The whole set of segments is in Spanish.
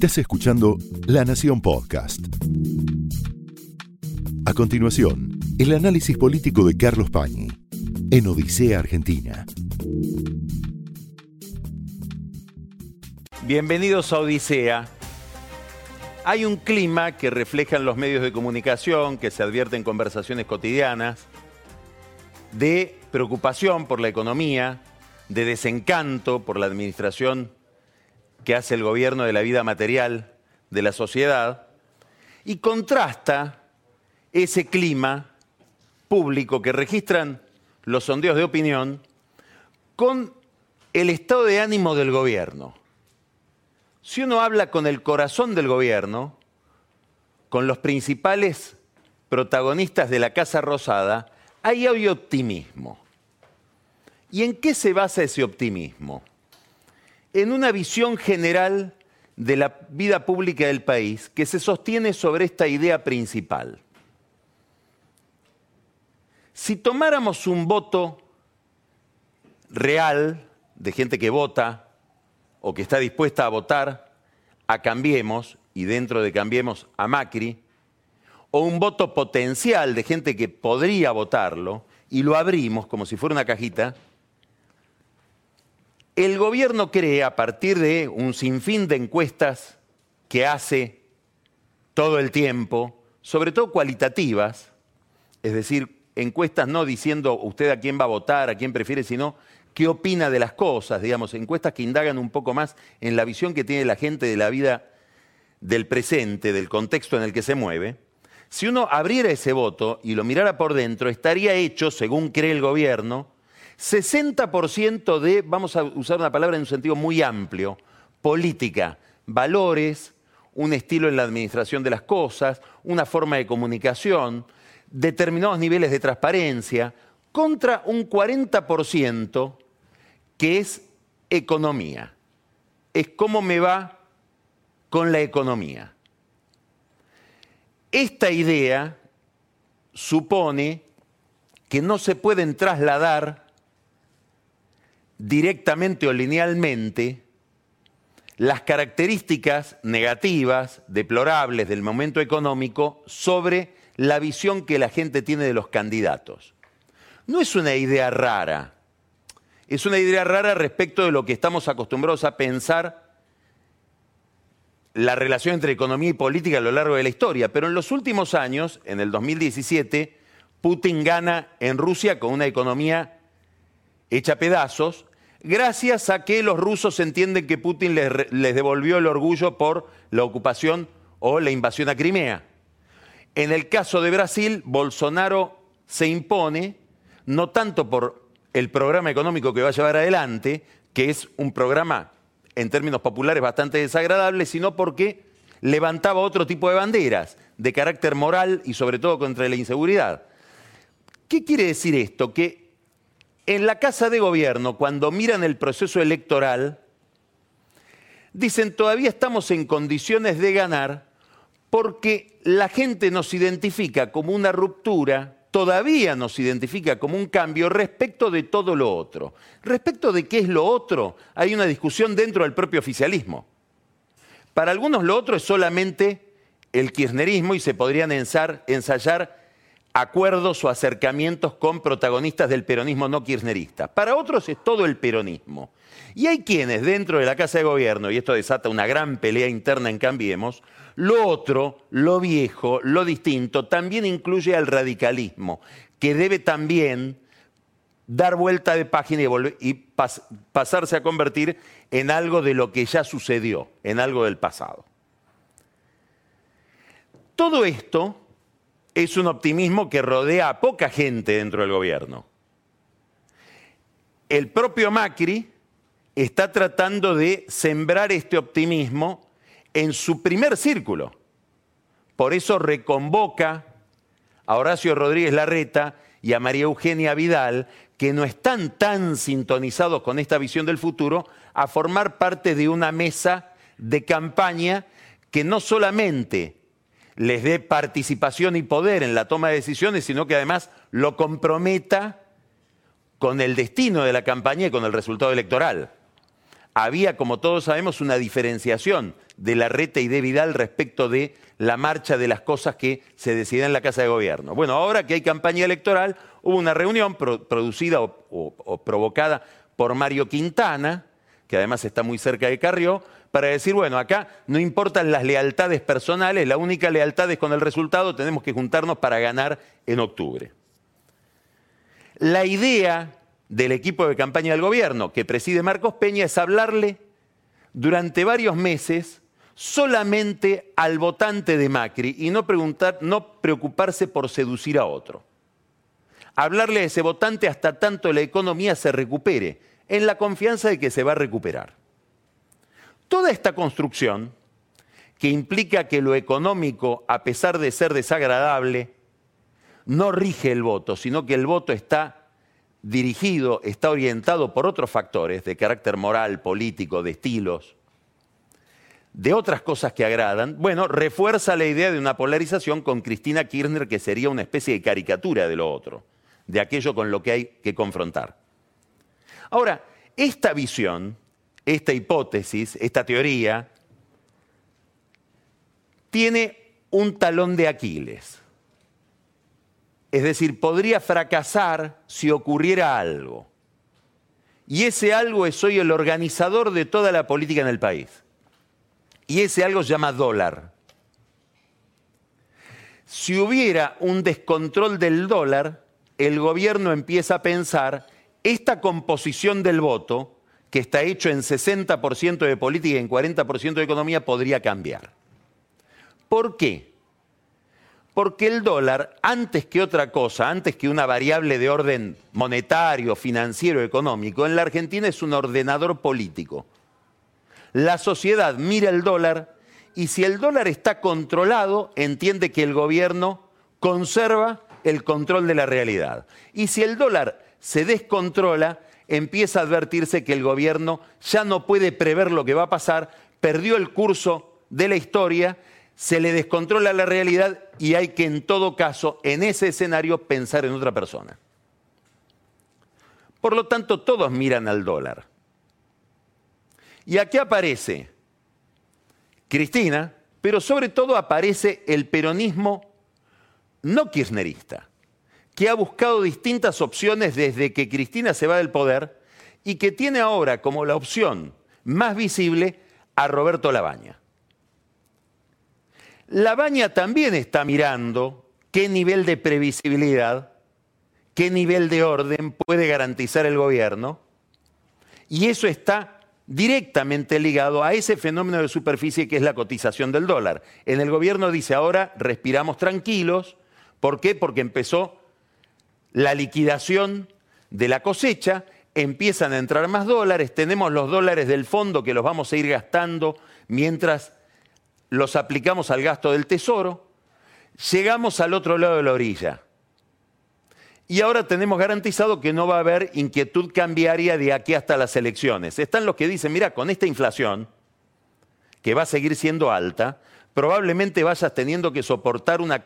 Estás escuchando La Nación Podcast. A continuación, el análisis político de Carlos Pañi en Odisea Argentina. Bienvenidos a Odisea. Hay un clima que reflejan los medios de comunicación, que se advierte en conversaciones cotidianas, de preocupación por la economía, de desencanto por la administración que hace el gobierno de la vida material de la sociedad, y contrasta ese clima público que registran los sondeos de opinión con el estado de ánimo del gobierno. Si uno habla con el corazón del gobierno, con los principales protagonistas de la Casa Rosada, ahí hay optimismo. ¿Y en qué se basa ese optimismo? En una visión general de la vida pública del país que se sostiene sobre esta idea principal. Si tomáramos un voto real de gente que vota o que está dispuesta a votar a Cambiemos y dentro de Cambiemos a Macri, o un voto potencial de gente que podría votarlo y lo abrimos como si fuera una cajita, el gobierno cree a partir de un sinfín de encuestas que hace todo el tiempo, sobre todo cualitativas, es decir, encuestas no diciendo usted a quién va a votar, a quién prefiere, sino qué opina de las cosas, digamos, encuestas que indagan un poco más en la visión que tiene la gente de la vida del presente, del contexto en el que se mueve. Si uno abriera ese voto y lo mirara por dentro, estaría hecho, según cree el gobierno, 60% de, vamos a usar una palabra en un sentido muy amplio, política, valores, un estilo en la administración de las cosas, una forma de comunicación, determinados niveles de transparencia, contra un 40% que es economía. Es cómo me va con la economía. Esta idea supone que no se pueden trasladar directamente o linealmente las características negativas, deplorables del momento económico sobre la visión que la gente tiene de los candidatos. No es una idea rara, es una idea rara respecto de lo que estamos acostumbrados a pensar la relación entre economía y política a lo largo de la historia, pero en los últimos años, en el 2017, Putin gana en Rusia con una economía hecha pedazos, gracias a que los rusos entienden que Putin les, devolvió el orgullo por la ocupación o la invasión a Crimea. En el caso de Brasil, Bolsonaro se impone no tanto por el programa económico que va a llevar adelante, que es un programa en términos populares bastante desagradable, sino porque levantaba otro tipo de banderas de carácter moral y sobre todo contra la inseguridad. ¿Qué quiere decir esto? Que en la Casa de Gobierno, cuando miran el proceso electoral, dicen todavía estamos en condiciones de ganar porque la gente nos identifica como una ruptura, todavía nos identifica como un cambio respecto de todo lo otro. Respecto de qué es lo otro, hay una discusión dentro del propio oficialismo. Para algunos lo otro es solamente el kirchnerismo y se podrían ensayar acuerdos o acercamientos con protagonistas del peronismo no kirchnerista. Para otros es todo el peronismo. Y hay quienes dentro de la Casa de Gobierno, y esto desata una gran pelea interna en Cambiemos, lo otro, lo viejo, lo distinto, también incluye al radicalismo, que debe también dar vuelta de página y, pasarse a convertir en algo de lo que ya sucedió, en algo del pasado. Todo esto es un optimismo que rodea a poca gente dentro del gobierno. El propio Macri está tratando de sembrar este optimismo en su primer círculo. Por eso reconvoca a Horacio Rodríguez Larreta y a María Eugenia Vidal, que no están tan sintonizados con esta visión del futuro, a formar parte de una mesa de campaña que no solamente les dé participación y poder en la toma de decisiones, sino que además lo comprometa con el destino de la campaña y con el resultado electoral. había, como todos sabemos, una diferenciación de la reta y de Vidal respecto de la marcha de las cosas que se deciden en la Casa de Gobierno. Bueno, ahora que hay campaña electoral, hubo una reunión producida o, provocada por Mario Quintana, que además está muy cerca de Carrió, para decir, bueno, acá no importan las lealtades personales, la única lealtad es con el resultado, tenemos que juntarnos para ganar en octubre. La idea del equipo de campaña del gobierno que preside Marcos Peña es hablarle durante varios meses solamente al votante de Macri y no, preocuparse por seducir a otro. Hablarle a ese votante hasta tanto la economía se recupere, en la confianza de que se va a recuperar. Toda esta construcción, que implica que lo económico, a pesar de ser desagradable, no rige el voto, sino que el voto está dirigido, está orientado por otros factores de carácter moral, político, de estilos, de otras cosas que agradan, bueno, refuerza la idea de una polarización con Cristina Kirchner que sería una especie de caricatura de lo otro, de aquello con lo que hay que confrontar. Ahora, esta visión, esta hipótesis, esta teoría, tiene un talón de Aquiles. Es decir, podría fracasar si ocurriera algo. Y ese algo es hoy el organizador de toda la política en el país. Y ese algo se llama dólar. Si hubiera un descontrol del dólar, el gobierno empieza a pensar esta composición del voto, que está hecho en 60% de política y en 40% de economía, podría cambiar. ¿Por qué? Porque el dólar, antes que otra cosa, antes que una variable de orden monetario, financiero, económico, en la Argentina es un ordenador político. La sociedad mira el dólar y si el dólar está controlado, entiende que el gobierno conserva el control de la realidad. Y si el dólar se descontrola, empieza a advertirse que el gobierno ya no puede prever lo que va a pasar, perdió el curso de la historia, se le descontrola la realidad y hay que en todo caso, en ese escenario, pensar en otra persona. Por lo tanto, todos miran al dólar. Y aquí aparece Cristina, pero sobre todo aparece el peronismo no kirchnerista que ha buscado distintas opciones desde que Cristina se va del poder y que tiene ahora como la opción más visible a Roberto Labaña. Labaña también está mirando qué nivel de previsibilidad, qué nivel de orden puede garantizar el gobierno, y eso está directamente ligado a ese fenómeno de superficie que es la cotización del dólar. En el gobierno dice ahora respiramos tranquilos, ¿por qué? Porque empezó la liquidación de la cosecha, empiezan a entrar más dólares, tenemos los dólares del fondo que los vamos a ir gastando mientras los aplicamos al gasto del tesoro, llegamos al otro lado de la orilla. Y ahora tenemos garantizado que no va a haber inquietud cambiaria de aquí hasta las elecciones. Están los que dicen, mira, con esta inflación, que va a seguir siendo alta, probablemente vayas teniendo que soportar una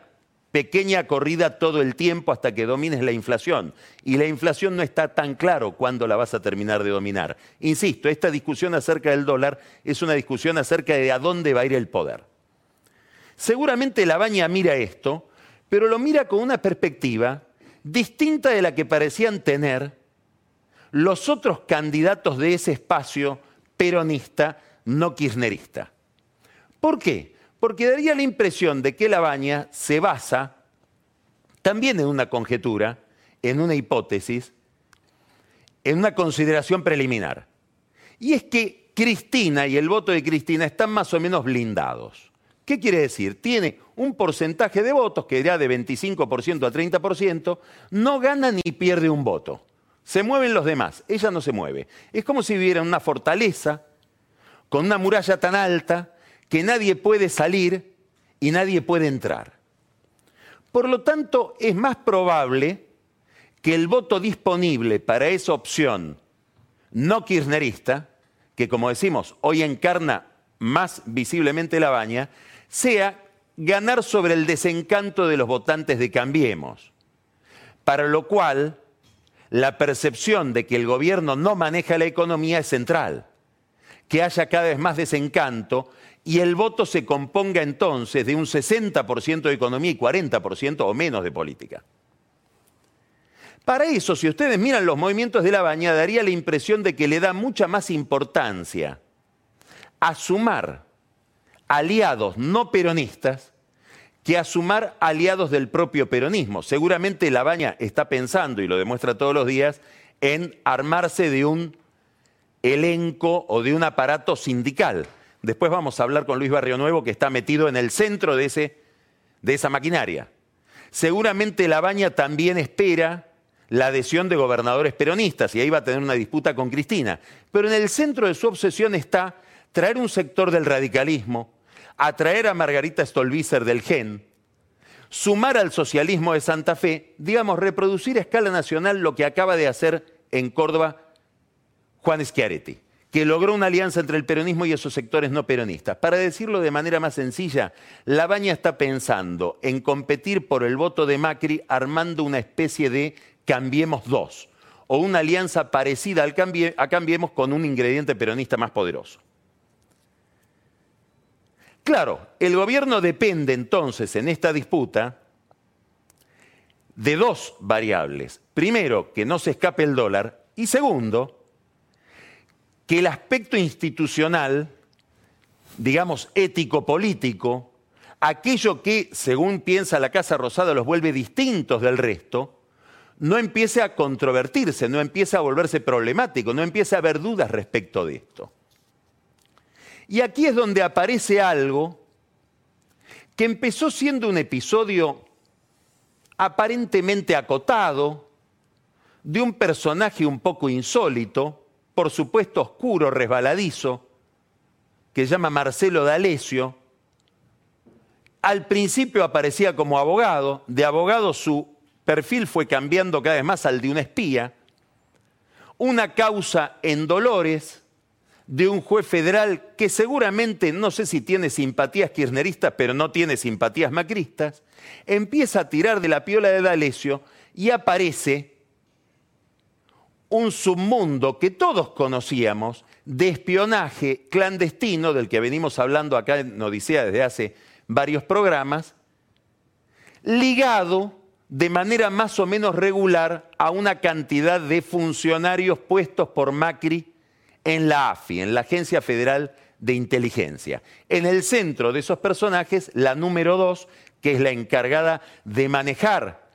pequeña corrida todo el tiempo hasta que domines la inflación. Y la inflación no está tan claro cuándo la vas a terminar de dominar. Insisto, esta discusión acerca del dólar es una discusión acerca de a dónde va a ir el poder. Seguramente la baña mira esto, pero lo mira con una perspectiva distinta de la que parecían tener los otros candidatos de ese espacio peronista no kirchnerista. ¿Por qué? Porque daría la impresión de que la baña se basa también en una conjetura, en una hipótesis, en una consideración preliminar. Y es que Cristina y el voto de Cristina están más o menos blindados. ¿Qué quiere decir? Tiene un porcentaje de votos que irá de 25% a 30%, no gana ni pierde un voto. Se mueven los demás, ella no se mueve. Es como si viviera una fortaleza con una muralla tan alta que nadie puede salir y nadie puede entrar. Por lo tanto, es más probable que el voto disponible para esa opción no kirchnerista, que como decimos, hoy encarna más visiblemente la baña, sea ganar sobre el desencanto de los votantes de Cambiemos. Para lo cual, la percepción de que el gobierno no maneja la economía es central. que haya cada vez más desencanto y el voto se componga entonces de un 60% de economía y 40% o menos de política. Para eso, si ustedes miran los movimientos de la baña, daría la impresión de que le da mucha más importancia a sumar aliados no peronistas que a sumar aliados del propio peronismo. Seguramente la baña está pensando, y lo demuestra todos los días, en armarse de un elenco o de un aparato sindical. Después vamos a hablar con Luis Barrio Nuevo, que está metido en el centro de, ese, de esa maquinaria. Seguramente la baña también espera la adhesión de gobernadores peronistas y ahí va a tener una disputa con Cristina. Pero en el centro de su obsesión está traer un sector del radicalismo, atraer a Margarita Stolbizer del GEN, sumar al socialismo de Santa Fe, digamos, reproducir a escala nacional lo que acaba de hacer en Córdoba Juan Schiaretti, que logró una alianza entre el peronismo y esos sectores no peronistas. Para decirlo de manera más sencilla, La Baña está pensando en competir por el voto de Macri armando una especie de Cambiemos dos, o una alianza parecida al a Cambiemos con un ingrediente peronista más poderoso. Claro, el gobierno depende entonces en esta disputa de dos variables. Primero, que no se escape el dólar y segundo, que el aspecto institucional, digamos ético-político, aquello que, según piensa la Casa Rosada, los vuelve distintos del resto, no empiece a controvertirse, no empiece a volverse problemático, no empiece a haber dudas respecto de esto. Y aquí es donde aparece algo que empezó siendo un episodio aparentemente acotado, de un personaje un poco insólito, por supuesto oscuro, resbaladizo, que se llama Marcelo D'Alessio. Al principio aparecía como abogado, de abogado su perfil fue cambiando cada vez más al de un espía. Una causa en Dolores, de un juez federal que seguramente, no sé si tiene simpatías kirchneristas, pero no tiene simpatías macristas, empieza a tirar de la piola de D'Alessio y aparece un submundo que todos conocíamos de espionaje clandestino, del que venimos hablando acá en Odisea desde hace varios programas, ligado de manera más o menos regular a una cantidad de funcionarios puestos por Macri en la AFI, en la Agencia Federal de Inteligencia. En el centro de esos personajes, la número dos, que es la encargada de manejar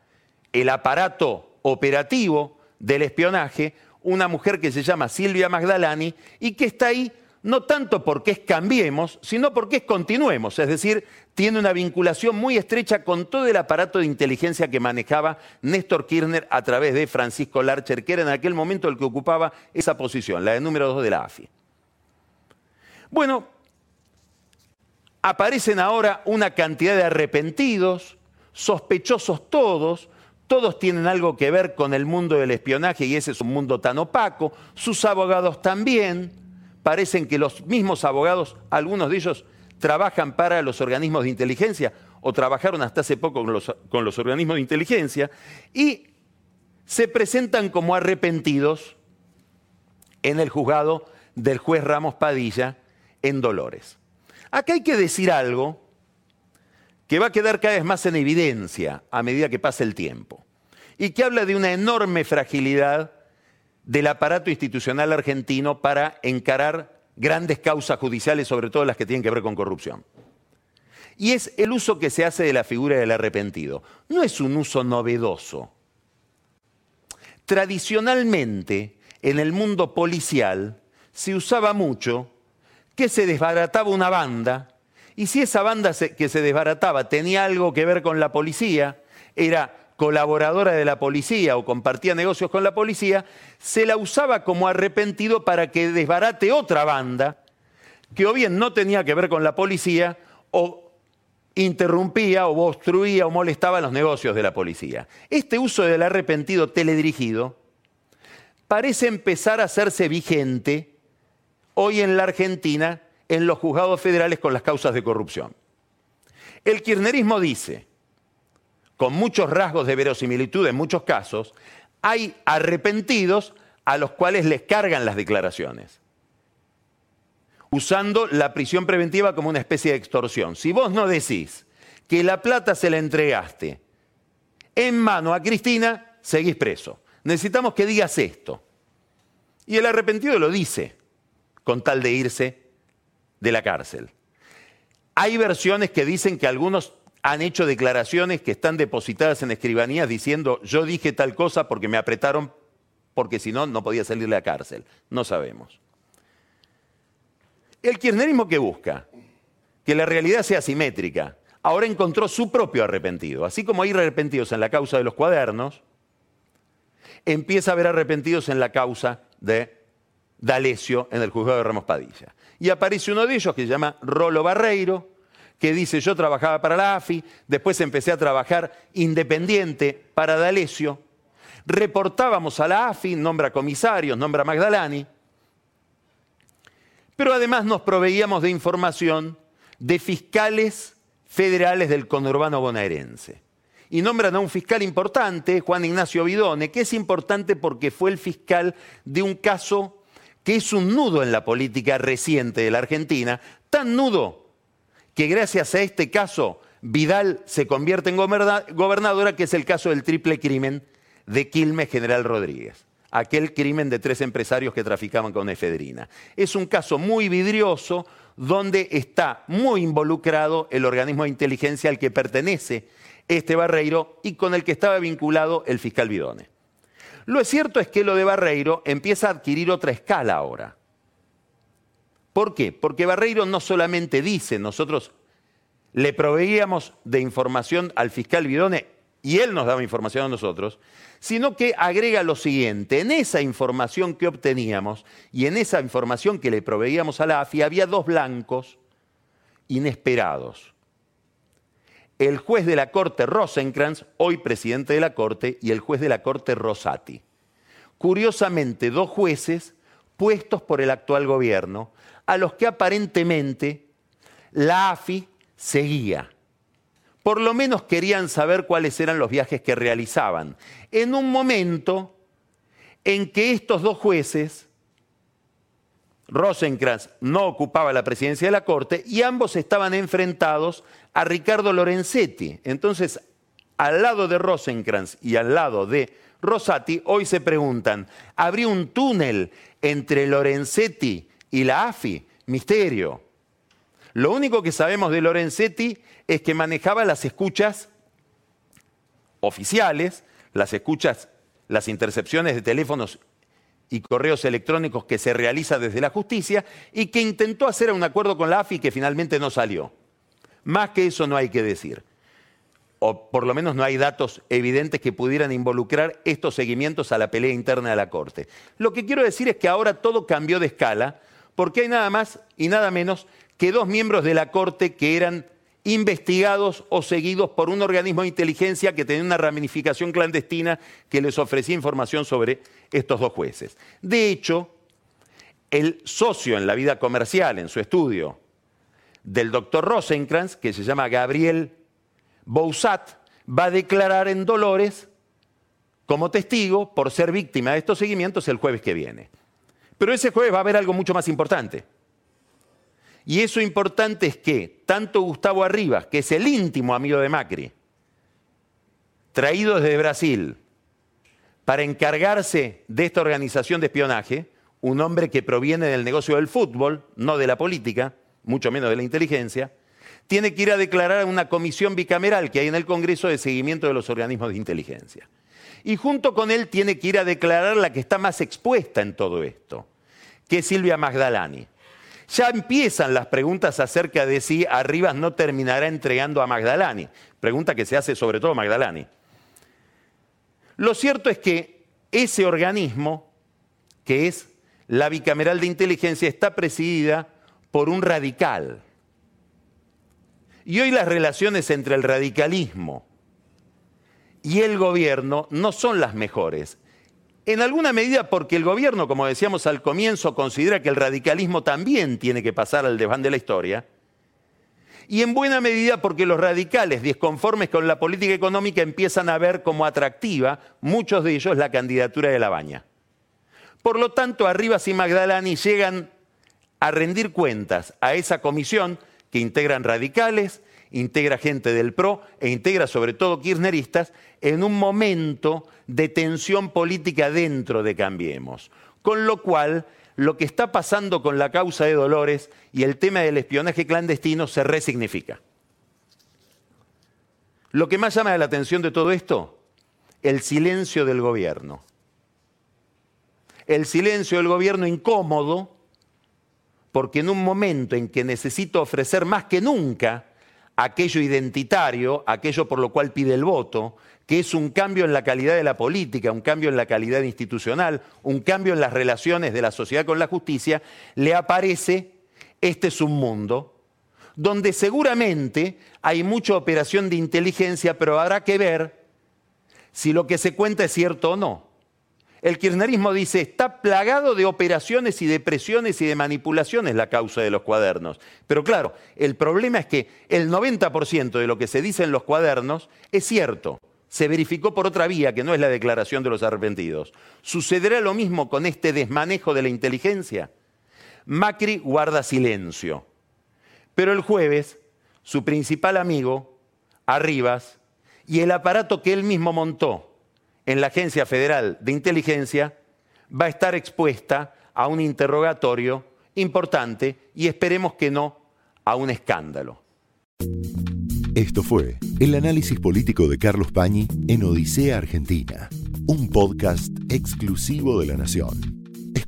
el aparato operativo del espionaje, una mujer que se llama Silvia Magdalani y que está ahí no tanto porque es cambiemos, sino porque es continuemos, es decir, tiene una vinculación muy estrecha con todo el aparato de inteligencia que manejaba Néstor Kirchner a través de Francisco Larcher, que era en aquel momento el que ocupaba esa posición, la de número dos de la AFI. Bueno, aparecen ahora una cantidad de arrepentidos, sospechosos todos, todos tienen algo que ver con el mundo del espionaje y ese es un mundo tan opaco, sus abogados también, parecen que los mismos abogados, algunos de ellos trabajan para los organismos de inteligencia o trabajaron hasta hace poco con los, organismos de inteligencia y se presentan como arrepentidos en el juzgado del juez Ramos Padilla en Dolores. Acá hay que decir algo que va a quedar cada vez más en evidencia a medida que pasa el tiempo y que habla de una enorme fragilidad del aparato institucional argentino para encarar grandes causas judiciales, sobre todo las que tienen que ver con corrupción. Y es el uso que se hace de la figura del arrepentido. No es un uso novedoso. Tradicionalmente, en el mundo policial, se usaba mucho que se desbarataba una banda, y si esa banda que se desbarataba tenía algo que ver con la policía, era colaboradora de la policía o compartía negocios con la policía, se la usaba como arrepentido para que desbarate otra banda que o bien no tenía que ver con la policía o interrumpía o obstruía o molestaba los negocios de la policía. Este uso del arrepentido teledirigido parece empezar a hacerse vigente hoy en la Argentina en los juzgados federales con las causas de corrupción. El kirchnerismo dice, con muchos rasgos de verosimilitud en muchos casos, hay arrepentidos a los cuales les cargan las declaraciones. usando la prisión preventiva como una especie de extorsión. Si vos no decís que la plata se la entregaste en mano a Cristina, seguís preso. Necesitamos que digas esto. Y el arrepentido lo dice, con tal de irse de la cárcel. Hay versiones que dicen que algunos han hecho declaraciones que están depositadas en escribanías diciendo yo dije tal cosa porque me apretaron porque si no, no podía salir de la cárcel. No sabemos. El kirchnerismo que busca que la realidad sea simétrica, ahora encontró su propio arrepentido. Así como hay arrepentidos en la causa de los cuadernos, empieza a haber arrepentidos en la causa de D'Alessio en el juzgado de Ramos Padilla. Y aparece uno de ellos que se llama Rolo Barreiro, que dice yo trabajaba para la AFI, después empecé a trabajar independiente para D'Alessio, reportábamos a la AFI, nombra comisarios, nombra Magdalani, pero además nos proveíamos de información de fiscales federales del conurbano bonaerense. Y nombran a un fiscal importante, Juan Ignacio Vidone, que es importante porque fue el fiscal de un caso que es un nudo en la política reciente de la Argentina, tan nudo que gracias a este caso Vidal se convierte en gobernadora, que es el caso del triple crimen de Quilmes General Rodríguez aquel crimen de tres empresarios que traficaban con efedrina. Es un caso muy vidrioso donde está muy involucrado el organismo de inteligencia al que pertenece este Barreiro y con el que estaba vinculado el fiscal Bidone. Lo cierto es que lo de Barreiro empieza a adquirir otra escala ahora. ¿Por qué? Porque Barreiro no solamente dice, nosotros le proveíamos de información al fiscal Bidone y él nos daba información a nosotros, sino que agrega lo siguiente, en esa información que obteníamos y en esa información que le proveíamos a la AFI había dos blancos inesperados. El juez de la Corte Rosenkrantz, hoy presidente de la Corte, y el juez de la Corte Rosati. Curiosamente, dos jueces puestos por el actual gobierno, a los que aparentemente la AFI seguía por lo menos querían saber cuáles eran los viajes que realizaban. En un momento en que estos dos jueces, Rosenkrantz no ocupaba la presidencia de la Corte y ambos estaban enfrentados a Ricardo Lorenzetti. Entonces, al lado de Rosenkrantz y al lado de Rosati, hoy se preguntan, ¿habría un túnel entre Lorenzetti y la AFI? Misterio. Lo único que sabemos de Lorenzetti es que manejaba las escuchas oficiales, las escuchas, las intercepciones de teléfonos y correos electrónicos que se realiza desde la justicia y que intentó hacer un acuerdo con la AFI que finalmente no salió. Más que eso no hay que decir. O por lo menos no hay datos evidentes que pudieran involucrar estos seguimientos a la pelea interna de la Corte. Lo que quiero decir es que ahora todo cambió de escala porque hay nada más y nada menos que dos miembros de la Corte que eran investigados o seguidos por un organismo de inteligencia que tenía una ramificación clandestina que les ofrecía información sobre estos dos jueces. De hecho, el socio en la vida comercial, en su estudio, del doctor Rosenkrantz, que se llama Gabriel Bousat, va a declarar en Dolores como testigo por ser víctima de estos seguimientos el jueves que viene. Pero ese jueves va a haber algo mucho más importante. Y eso importante es que tanto Gustavo Arribas, que es el íntimo amigo de Macri, traído desde Brasil para encargarse de esta organización de espionaje, un hombre que proviene del negocio del fútbol, no de la política, mucho menos de la inteligencia, tiene que ir a declarar a una comisión bicameral que hay en el Congreso de seguimiento de los organismos de inteligencia. Y junto con él tiene que ir a declarar la que está más expuesta en todo esto, que es Silvia Magdalani. Ya empiezan las preguntas acerca de si Arribas no terminará entregando a Magdalani. Pregunta que se hace sobre todo a Magdalani. Lo cierto es que ese organismo, que es la bicameral de inteligencia, está presidida por un radical. Y hoy las relaciones entre el radicalismo y el gobierno no son las mejores. En alguna medida porque el gobierno, como decíamos al comienzo, considera que el radicalismo también tiene que pasar al desván de la historia. Y en buena medida porque los radicales, disconformes con la política económica, empiezan a ver como atractiva, muchos de ellos, la candidatura de la baña. Por lo tanto, Arribas y Magdalani llegan a rendir cuentas a esa comisión que integran radicales, integra gente del PRO e integra sobre todo kirchneristas en un momento de tensión política dentro de Cambiemos. Con lo cual, lo que está pasando con la causa de Dolores y el tema del espionaje clandestino se resignifica. Lo que más llama la atención de todo esto, el silencio del gobierno. El silencio del gobierno incómodo, porque en un momento en que necesito ofrecer más que nunca aquello identitario, aquello por lo cual pide el voto, que es un cambio en la calidad de la política, un cambio en la calidad institucional, un cambio en las relaciones de la sociedad con la justicia, le aparece este es un mundo donde seguramente hay mucha operación de inteligencia, pero habrá que ver si lo que se cuenta es cierto o no. El kirchnerismo dice, está plagado de operaciones y de presiones y de manipulaciones la causa de los cuadernos. Pero claro, el problema es que el 90% de lo que se dice en los cuadernos es cierto. Se verificó por otra vía, que no es la declaración de los arrepentidos. ¿Sucederá lo mismo con este desmanejo de la inteligencia? Macri guarda silencio. Pero el jueves, su principal amigo, Arribas, y el aparato que él mismo montó, en la Agencia Federal de Inteligencia va a estar expuesta a un interrogatorio importante y esperemos que no a un escándalo. Esto fue el análisis político de Carlos Pañi en Odisea Argentina, un podcast exclusivo de la Nación.